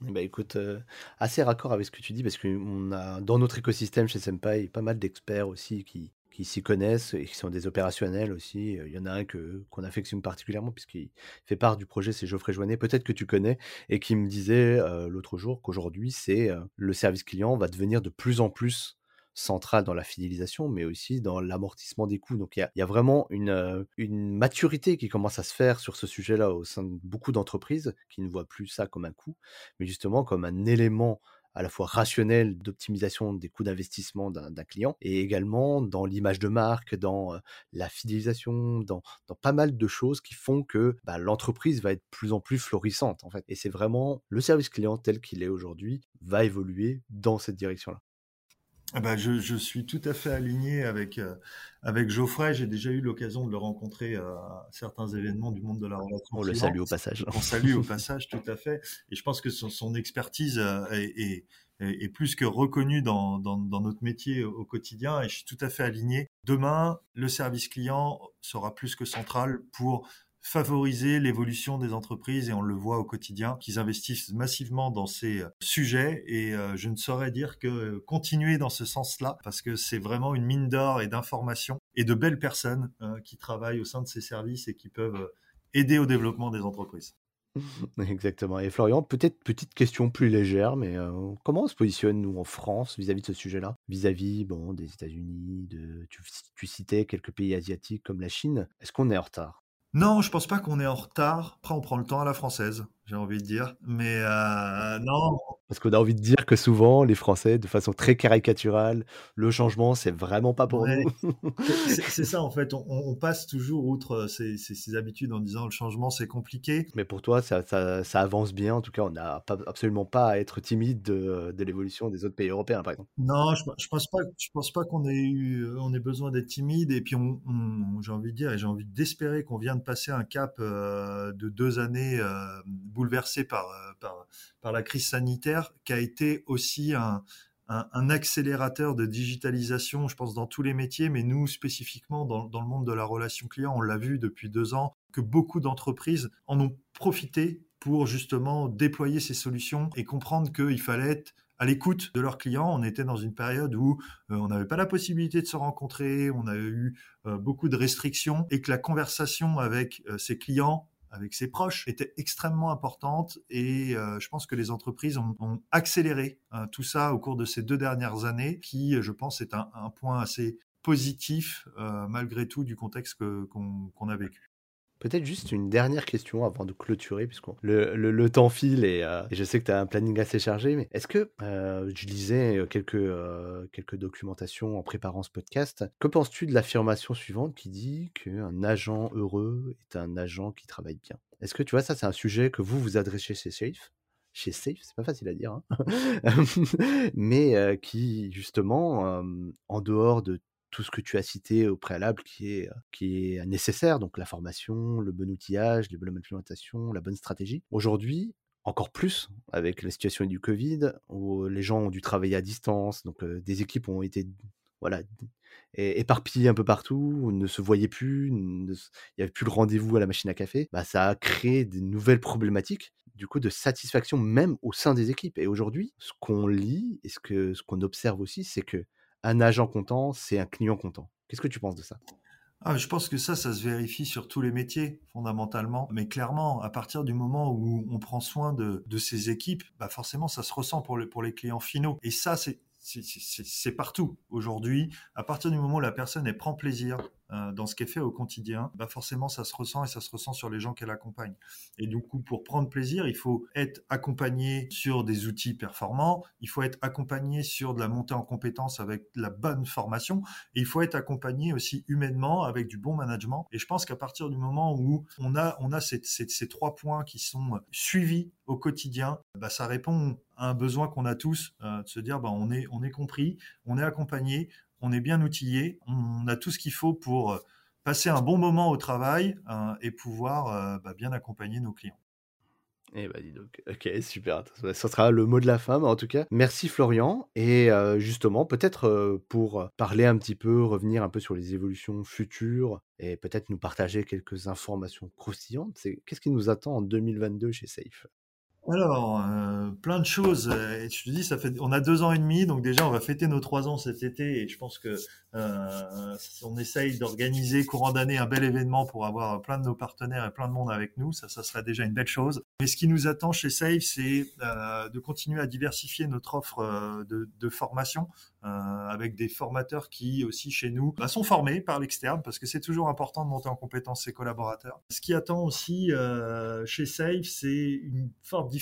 Bah écoute, euh, assez raccord avec ce que tu dis parce qu'on a dans notre écosystème chez Senpai pas mal d'experts aussi qui, qui s'y connaissent et qui sont des opérationnels aussi. Il y en a un que, qu'on affectionne particulièrement puisqu'il fait part du projet, c'est Geoffrey Joannet, peut-être que tu connais, et qui me disait l'autre jour qu'aujourd'hui, c'est le service client va devenir de plus en plus central dans la fidélisation, mais aussi dans l'amortissement des coûts. Donc il y, a, vraiment une, une maturité qui commence à se faire sur ce sujet-là au sein de beaucoup d'entreprises qui ne voient plus ça comme un coût, mais justement comme un élément à la fois rationnel d'optimisation des coûts d'investissement d'un client et également dans l'image de marque, dans la fidélisation, dans, pas mal de choses qui font que bah, l'entreprise va être plus en plus florissante en fait. Et c'est vraiment le service client tel qu'il est aujourd'hui va évoluer dans cette direction-là. Ah bah je, je, suis tout à fait aligné avec, avec Geoffrey. J'ai déjà eu l'occasion de le rencontrer à certains événements du monde de la relation. On le salue au passage. On salue au passage, tout à fait. Et je pense que son, son expertise est, est, est, plus que reconnue dans, dans, dans, notre métier au quotidien. Et je suis tout à fait aligné. Demain, le service client sera plus que central pour favoriser l'évolution des entreprises et on le voit au quotidien qu'ils investissent massivement dans ces euh, sujets et euh, je ne saurais dire que continuer dans ce sens-là parce que c'est vraiment une mine d'or et d'informations et de belles personnes euh, qui travaillent au sein de ces services et qui peuvent aider au développement des entreprises. Exactement. Et Florian, peut-être petite question plus légère, mais comment on se positionne, nous, en France, vis-à-vis de ce sujet-là? Vis-à-vis bon, des États-Unis, de, tu, citais quelques pays asiatiques comme la Chine. Est-ce qu'on est en retard? Non, je pense pas qu'on est en retard. Après, on prend le temps à la française, j'ai envie de dire. Mais euh, non, parce qu'on a envie de dire que souvent, les Français, de façon très caricaturale, le changement, c'est vraiment pas pour nous. c'est ça, en fait. On, passe toujours outre euh, ces, ces, habitudes en disant le changement, c'est compliqué. Mais pour toi, ça, ça, avance bien. En tout cas, on n'a absolument pas à être timide de, de l'évolution des autres pays européens, par exemple. Non, je, je pense pas. Je pense pas qu'on ait eu, euh, on ait besoin d'être timide. Et puis, on, j'ai envie de dire, et j'ai envie d'espérer qu'on vient de passer un cap euh, de deux années bouleversé par, par, la crise sanitaire qui a été aussi un, accélérateur de digitalisation, je pense, dans tous les métiers, mais nous, spécifiquement, dans, le monde de la relation client, on l'a vu depuis deux ans, que beaucoup d'entreprises en ont profité pour justement déployer ces solutions et comprendre qu'il fallait être à l'écoute de leurs clients. On était dans une période où on n'avait pas la possibilité de se rencontrer, on a eu beaucoup de restrictions et que la conversation avec ses clients avec ses proches était extrêmement importante et euh, je pense que les entreprises ont, accéléré euh, tout ça au cours de ces deux dernières années qui, je pense, est un, point assez positif euh, malgré tout du contexte qu'on a vécu. Peut-être juste une dernière question avant de clôturer, puisque le, le, temps file euh, et, je sais que tu as un planning assez chargé, mais est-ce que euh, je lisais euh, quelques, quelques documentations en préparant ce podcast. Que penses-tu de l'affirmation suivante qui dit qu'un agent heureux est un agent qui travaille bien? Est-ce que tu vois, ça, c'est un sujet que vous vous adressez chez Safe? Chez Safe, c'est pas facile à dire, hein. Mais qui justement, en dehors de tout ce que tu as cité au préalable qui est, nécessaire, donc la formation, le bon outillage, les bonnes implémentations, la bonne stratégie. Aujourd'hui, encore plus avec la situation du Covid, où les gens ont dû travailler à distance, donc des équipes ont été voilà, éparpillées un peu partout, ne se voyaient plus, il n'y avait plus le rendez-vous à la machine à café, bah, ça a créé des nouvelles problématiques du coup de satisfaction même au sein des équipes. Et aujourd'hui, ce qu'on lit et ce qu'on ce qu'on observe aussi, c'est que un agent content, c'est un client content. Qu'est-ce que tu penses de ça? Ah, je pense que ça, ça se vérifie sur tous les métiers, fondamentalement. Mais clairement, à partir du moment où on prend soin de, de ces équipes, bah forcément, ça se ressent pour, les clients finaux. Et ça, c'est partout aujourd'hui. À partir du moment où la personne prend plaisir dans ce qu'elle fait au quotidien, bah forcément ça se ressent et ça se ressent sur les gens qu'elle accompagne. Et du coup, pour prendre plaisir, il faut être accompagné sur des outils performants, il faut être accompagné sur de la montée en compétences avec la bonne formation, et il faut être accompagné aussi humainement avec du bon management. Et je pense qu'à partir du moment où on a, on a ces, trois points qui sont suivis au quotidien, bah ça répond un besoin qu'on a tous, euh, de se dire bah, on, est, on est compris, on est accompagné, on est bien outillé, on a tout ce qu'il faut pour euh, passer un bon moment au travail euh, et pouvoir bah, bien accompagner nos clients. Eh bah dis donc, ok, super. Ça sera le mot de la fin, mais en tout cas, merci Florian. Et justement, peut-être pour parler un petit peu, revenir un peu sur les évolutions futures et peut-être nous partager quelques informations croustillantes, qu'est-ce qui nous attend en 2022 chez Safe? Alors, euh, plein de choses. Et je te dis, on a deux ans et demi, donc déjà, on va fêter nos trois ans cet été. Et je pense que euh, on essaye d'organiser courant d'année un bel événement pour avoir plein de nos partenaires et plein de monde avec nous. Ça, ça serait déjà une belle chose. Mais ce qui nous attend chez Safe, c'est euh, de continuer à diversifier notre offre euh, de, formation euh, avec des formateurs qui aussi chez nous bah, sont formés par l'externe parce que c'est toujours important de monter en compétence ses collaborateurs. Ce qui attend aussi euh, chez Safe, c'est une forte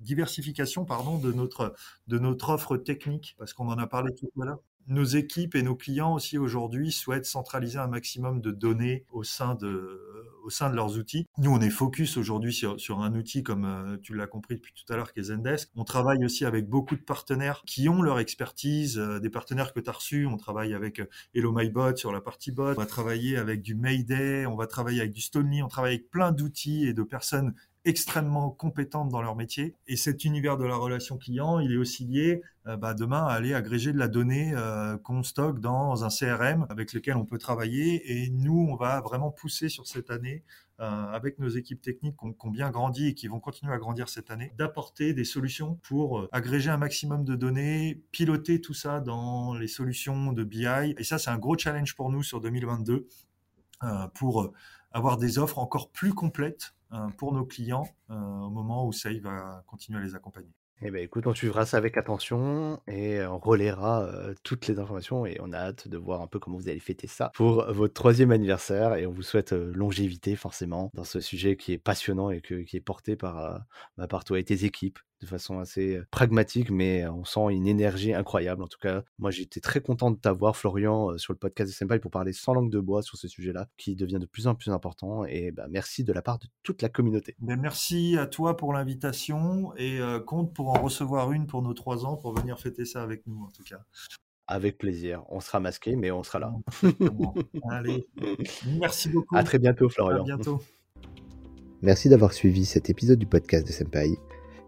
diversification pardon, de, notre, de notre offre technique parce qu'on en a parlé tout à l'heure nos équipes et nos clients aussi aujourd'hui souhaitent centraliser un maximum de données au sein de, au sein de leurs outils. Nous, on est focus aujourd'hui sur, un outil comme euh, tu l'as compris depuis tout à l'heure qui est Zendesk. On travaille aussi avec beaucoup de partenaires qui ont leur expertise, euh, des partenaires que tu as reçus. On travaille avec euh, Hello My Bot sur la partie bot. On va travailler avec du Mayday, on va travailler avec du Stonely, on travaille avec plein d'outils et de personnes extrêmement compétentes dans leur métier. Et cet univers de la relation client, il est aussi lié euh, bah, demain à aller agréger de la donnée euh, qu'on stocke dans un CRM avec lequel on peut travailler. Et nous, on va vraiment pousser sur cette année euh, avec nos équipes techniques qui ont, bien grandi et qui vont continuer à grandir cette année, d'apporter des solutions pour agréger un maximum de données, piloter tout ça dans les solutions de BI. Et ça, c'est un gros challenge pour nous sur 2022 pour avoir des offres encore plus complètes pour nos clients euh, au moment où SAI va continuer à les accompagner. Eh ben, écoute, on suivra ça avec attention et on relaiera euh, toutes les informations et on a hâte de voir un peu comment vous allez fêter ça pour votre troisième anniversaire et on vous souhaite longévité forcément dans ce sujet qui est passionnant et qui est porté par, bah, par toi et tes équipes de façon assez pragmatique, mais on sent une énergie incroyable. En tout cas, moi j'étais très content de t'avoir, Florian, sur le podcast de Senpai pour parler sans langue de bois sur ce sujet-là, qui devient de plus en plus important. Et bah, merci de la part de toute la communauté. Ben, merci à toi pour l'invitation et compte pour en recevoir une pour nos trois ans pour venir fêter ça avec nous, en tout cas. Avec plaisir. On sera masqué, mais on sera là. Allez, merci beaucoup. À très bientôt, Florian. À bientôt. Merci d'avoir suivi cet épisode du podcast de Senpai.